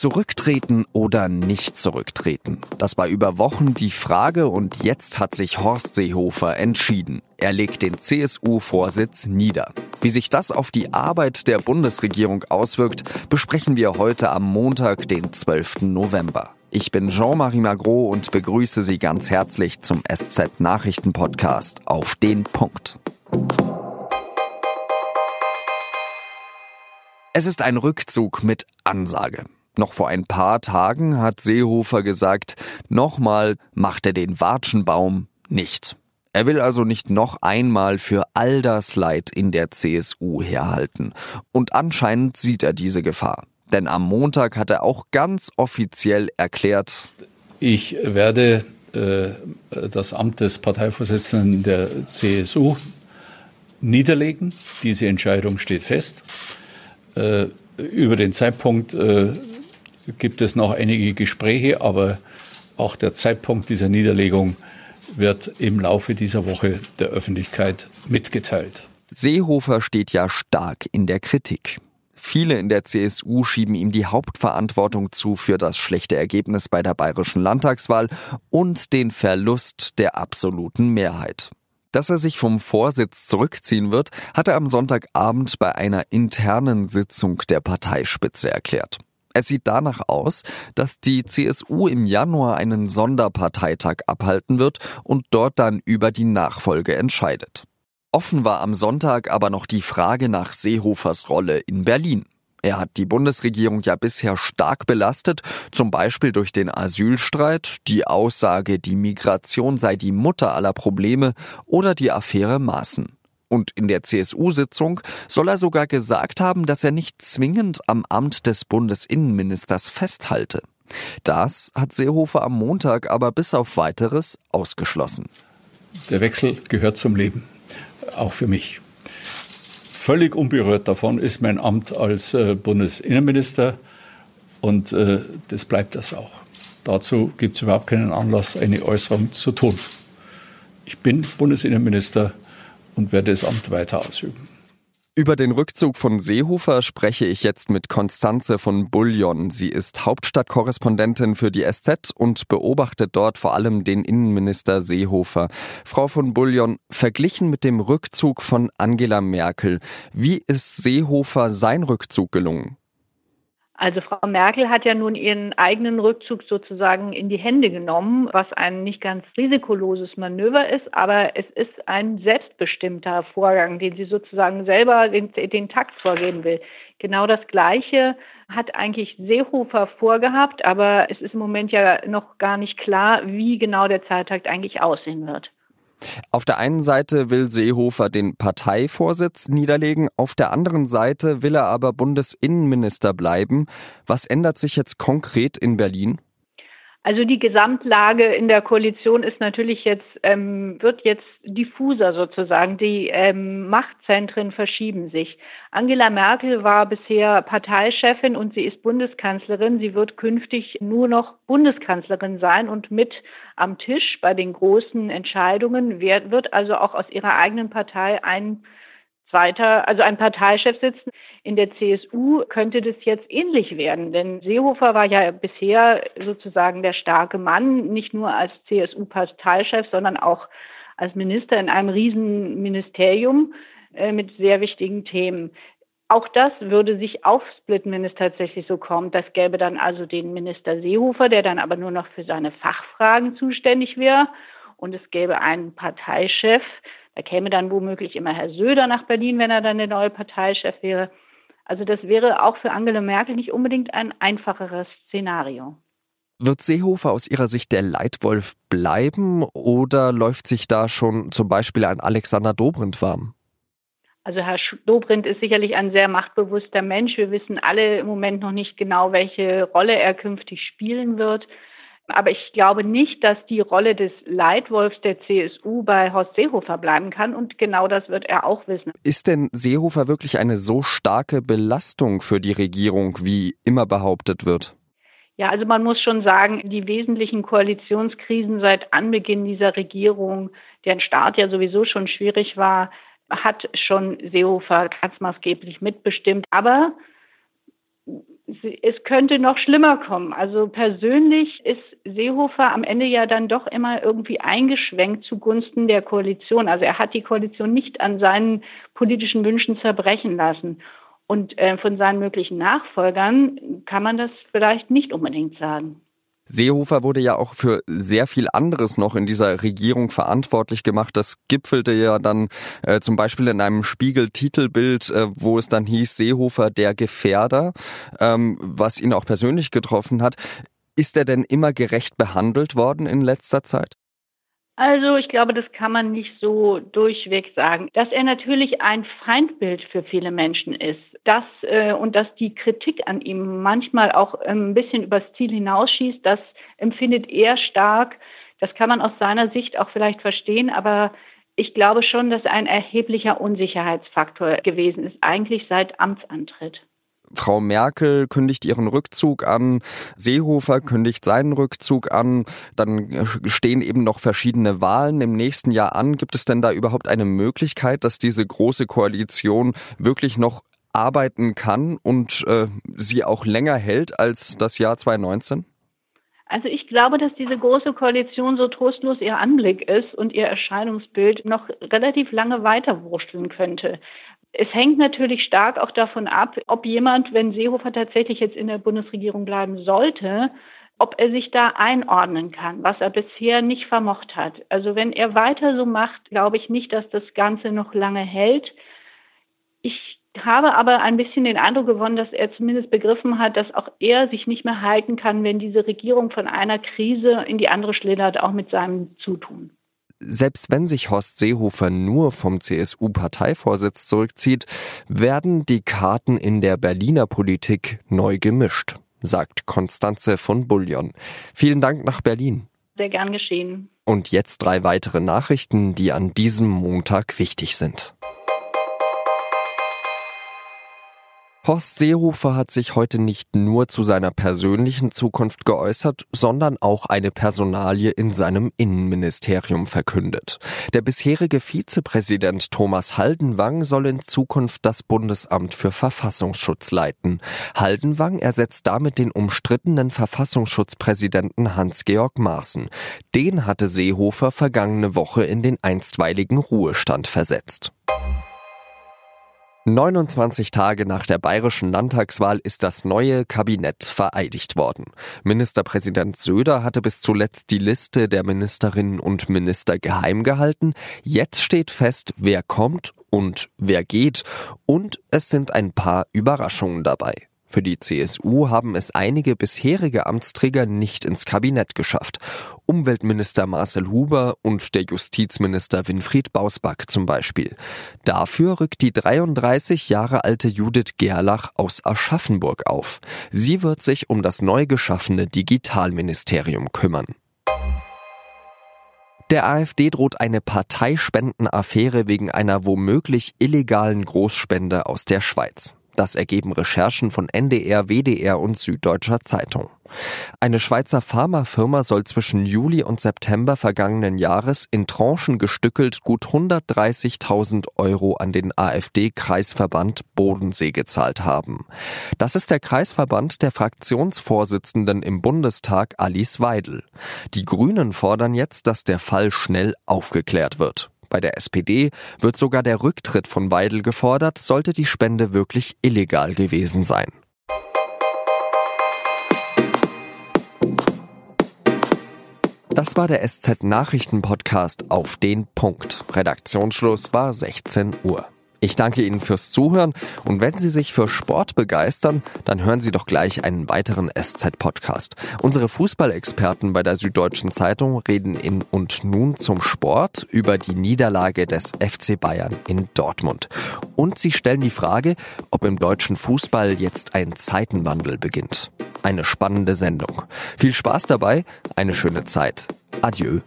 Zurücktreten oder nicht zurücktreten? Das war über Wochen die Frage und jetzt hat sich Horst Seehofer entschieden. Er legt den CSU-Vorsitz nieder. Wie sich das auf die Arbeit der Bundesregierung auswirkt, besprechen wir heute am Montag, den 12. November. Ich bin Jean-Marie Magro und begrüße Sie ganz herzlich zum SZ-Nachrichten-Podcast auf den Punkt. Es ist ein Rückzug mit Ansage. Noch vor ein paar Tagen hat Seehofer gesagt, nochmal macht er den Watschenbaum nicht. Er will also nicht noch einmal für all das Leid in der CSU herhalten. Und anscheinend sieht er diese Gefahr. Denn am Montag hat er auch ganz offiziell erklärt, ich werde äh, das Amt des Parteivorsitzenden der CSU niederlegen. Diese Entscheidung steht fest. Äh, über den Zeitpunkt äh, gibt es noch einige Gespräche, aber auch der Zeitpunkt dieser Niederlegung wird im Laufe dieser Woche der Öffentlichkeit mitgeteilt. Seehofer steht ja stark in der Kritik. Viele in der CSU schieben ihm die Hauptverantwortung zu für das schlechte Ergebnis bei der bayerischen Landtagswahl und den Verlust der absoluten Mehrheit. Dass er sich vom Vorsitz zurückziehen wird, hat er am Sonntagabend bei einer internen Sitzung der Parteispitze erklärt. Es sieht danach aus, dass die CSU im Januar einen Sonderparteitag abhalten wird und dort dann über die Nachfolge entscheidet. Offen war am Sonntag aber noch die Frage nach Seehofers Rolle in Berlin. Er hat die Bundesregierung ja bisher stark belastet, zum Beispiel durch den Asylstreit, die Aussage, die Migration sei die Mutter aller Probleme oder die Affäre Maaßen. Und in der CSU-Sitzung soll er sogar gesagt haben, dass er nicht zwingend am Amt des Bundesinnenministers festhalte. Das hat Seehofer am Montag aber bis auf weiteres ausgeschlossen. Der Wechsel gehört zum Leben, auch für mich. Völlig unberührt davon ist mein Amt als äh, Bundesinnenminister und äh, das bleibt das auch. Dazu gibt es überhaupt keinen Anlass, eine Äußerung zu tun. Ich bin Bundesinnenminister und werde das Amt weiter ausüben. Über den Rückzug von Seehofer spreche ich jetzt mit Konstanze von Bullion. Sie ist Hauptstadtkorrespondentin für die SZ und beobachtet dort vor allem den Innenminister Seehofer. Frau von Bullion, verglichen mit dem Rückzug von Angela Merkel, wie ist Seehofer sein Rückzug gelungen? Also Frau Merkel hat ja nun ihren eigenen Rückzug sozusagen in die Hände genommen, was ein nicht ganz risikoloses Manöver ist, aber es ist ein selbstbestimmter Vorgang, den sie sozusagen selber den, den Takt vorgeben will. Genau das Gleiche hat eigentlich Seehofer vorgehabt, aber es ist im Moment ja noch gar nicht klar, wie genau der Zeittakt eigentlich aussehen wird. Auf der einen Seite will Seehofer den Parteivorsitz niederlegen, auf der anderen Seite will er aber Bundesinnenminister bleiben. Was ändert sich jetzt konkret in Berlin? Also die Gesamtlage in der Koalition ist natürlich jetzt, ähm, wird jetzt diffuser sozusagen. Die ähm, Machtzentren verschieben sich. Angela Merkel war bisher Parteichefin und sie ist Bundeskanzlerin. Sie wird künftig nur noch Bundeskanzlerin sein und mit am Tisch bei den großen Entscheidungen wird also auch aus ihrer eigenen Partei ein zweiter, also ein Parteichef sitzen. In der CSU könnte das jetzt ähnlich werden, denn Seehofer war ja bisher sozusagen der starke Mann, nicht nur als CSU-Parteichef, sondern auch als Minister in einem Riesenministerium äh, mit sehr wichtigen Themen. Auch das würde sich aufsplitten, wenn es tatsächlich so kommt. Das gäbe dann also den Minister Seehofer, der dann aber nur noch für seine Fachfragen zuständig wäre. Und es gäbe einen Parteichef, da käme dann womöglich immer Herr Söder nach Berlin, wenn er dann der neue Parteichef wäre. Also das wäre auch für Angela Merkel nicht unbedingt ein einfacheres Szenario. Wird Seehofer aus Ihrer Sicht der Leitwolf bleiben oder läuft sich da schon zum Beispiel ein Alexander Dobrindt warm? Also Herr Dobrindt ist sicherlich ein sehr machtbewusster Mensch. Wir wissen alle im Moment noch nicht genau, welche Rolle er künftig spielen wird. Aber ich glaube nicht, dass die Rolle des Leitwolfs der CSU bei Horst Seehofer bleiben kann. Und genau das wird er auch wissen. Ist denn Seehofer wirklich eine so starke Belastung für die Regierung, wie immer behauptet wird? Ja, also man muss schon sagen, die wesentlichen Koalitionskrisen seit Anbeginn dieser Regierung, deren Start ja sowieso schon schwierig war, hat schon Seehofer ganz maßgeblich mitbestimmt. Aber es könnte noch schlimmer kommen. Also persönlich ist Seehofer am Ende ja dann doch immer irgendwie eingeschwenkt zugunsten der Koalition. Also er hat die Koalition nicht an seinen politischen Wünschen zerbrechen lassen. Und äh, von seinen möglichen Nachfolgern kann man das vielleicht nicht unbedingt sagen. Seehofer wurde ja auch für sehr viel anderes noch in dieser Regierung verantwortlich gemacht. Das gipfelte ja dann äh, zum Beispiel in einem Spiegel-Titelbild, äh, wo es dann hieß Seehofer der Gefährder, ähm, was ihn auch persönlich getroffen hat. Ist er denn immer gerecht behandelt worden in letzter Zeit? Also ich glaube, das kann man nicht so durchweg sagen. Dass er natürlich ein Feindbild für viele Menschen ist, dass äh, und dass die Kritik an ihm manchmal auch ähm, ein bisschen übers Ziel hinausschießt, das empfindet er stark. Das kann man aus seiner Sicht auch vielleicht verstehen, aber ich glaube schon, dass ein erheblicher Unsicherheitsfaktor gewesen ist, eigentlich seit Amtsantritt. Frau Merkel kündigt ihren Rückzug an, Seehofer kündigt seinen Rückzug an, dann stehen eben noch verschiedene Wahlen im nächsten Jahr an. Gibt es denn da überhaupt eine Möglichkeit, dass diese große Koalition wirklich noch arbeiten kann und äh, sie auch länger hält als das Jahr 2019? Also ich glaube, dass diese große Koalition so trostlos ihr Anblick ist und ihr Erscheinungsbild noch relativ lange weiterwurschteln könnte. Es hängt natürlich stark auch davon ab, ob jemand, wenn Seehofer tatsächlich jetzt in der Bundesregierung bleiben sollte, ob er sich da einordnen kann, was er bisher nicht vermocht hat. Also wenn er weiter so macht, glaube ich nicht, dass das Ganze noch lange hält. Ich habe aber ein bisschen den Eindruck gewonnen, dass er zumindest begriffen hat, dass auch er sich nicht mehr halten kann, wenn diese Regierung von einer Krise in die andere schlittert, auch mit seinem Zutun. Selbst wenn sich Horst Seehofer nur vom CSU-Parteivorsitz zurückzieht, werden die Karten in der Berliner Politik neu gemischt, sagt Konstanze von Bullion. Vielen Dank nach Berlin. Sehr gern geschehen. Und jetzt drei weitere Nachrichten, die an diesem Montag wichtig sind. Horst Seehofer hat sich heute nicht nur zu seiner persönlichen Zukunft geäußert, sondern auch eine Personalie in seinem Innenministerium verkündet. Der bisherige Vizepräsident Thomas Haldenwang soll in Zukunft das Bundesamt für Verfassungsschutz leiten. Haldenwang ersetzt damit den umstrittenen Verfassungsschutzpräsidenten Hans-Georg Maaßen. Den hatte Seehofer vergangene Woche in den einstweiligen Ruhestand versetzt. 29 Tage nach der bayerischen Landtagswahl ist das neue Kabinett vereidigt worden. Ministerpräsident Söder hatte bis zuletzt die Liste der Ministerinnen und Minister geheim gehalten. Jetzt steht fest, wer kommt und wer geht. Und es sind ein paar Überraschungen dabei. Für die CSU haben es einige bisherige Amtsträger nicht ins Kabinett geschafft. Umweltminister Marcel Huber und der Justizminister Winfried Bausback zum Beispiel. Dafür rückt die 33 Jahre alte Judith Gerlach aus Aschaffenburg auf. Sie wird sich um das neu geschaffene Digitalministerium kümmern. Der AfD droht eine Parteispendenaffäre wegen einer womöglich illegalen Großspende aus der Schweiz. Das ergeben Recherchen von NDR, WDR und Süddeutscher Zeitung. Eine Schweizer Pharmafirma soll zwischen Juli und September vergangenen Jahres in Tranchen gestückelt gut 130.000 Euro an den AfD-Kreisverband Bodensee gezahlt haben. Das ist der Kreisverband der Fraktionsvorsitzenden im Bundestag Alice Weidel. Die Grünen fordern jetzt, dass der Fall schnell aufgeklärt wird. Bei der SPD wird sogar der Rücktritt von Weidel gefordert, sollte die Spende wirklich illegal gewesen sein. Das war der SZ Nachrichten Podcast auf den Punkt. Redaktionsschluss war 16 Uhr. Ich danke Ihnen fürs Zuhören und wenn Sie sich für Sport begeistern, dann hören Sie doch gleich einen weiteren SZ-Podcast. Unsere Fußballexperten bei der Süddeutschen Zeitung reden in und nun zum Sport über die Niederlage des FC Bayern in Dortmund. Und sie stellen die Frage, ob im deutschen Fußball jetzt ein Zeitenwandel beginnt. Eine spannende Sendung. Viel Spaß dabei, eine schöne Zeit. Adieu.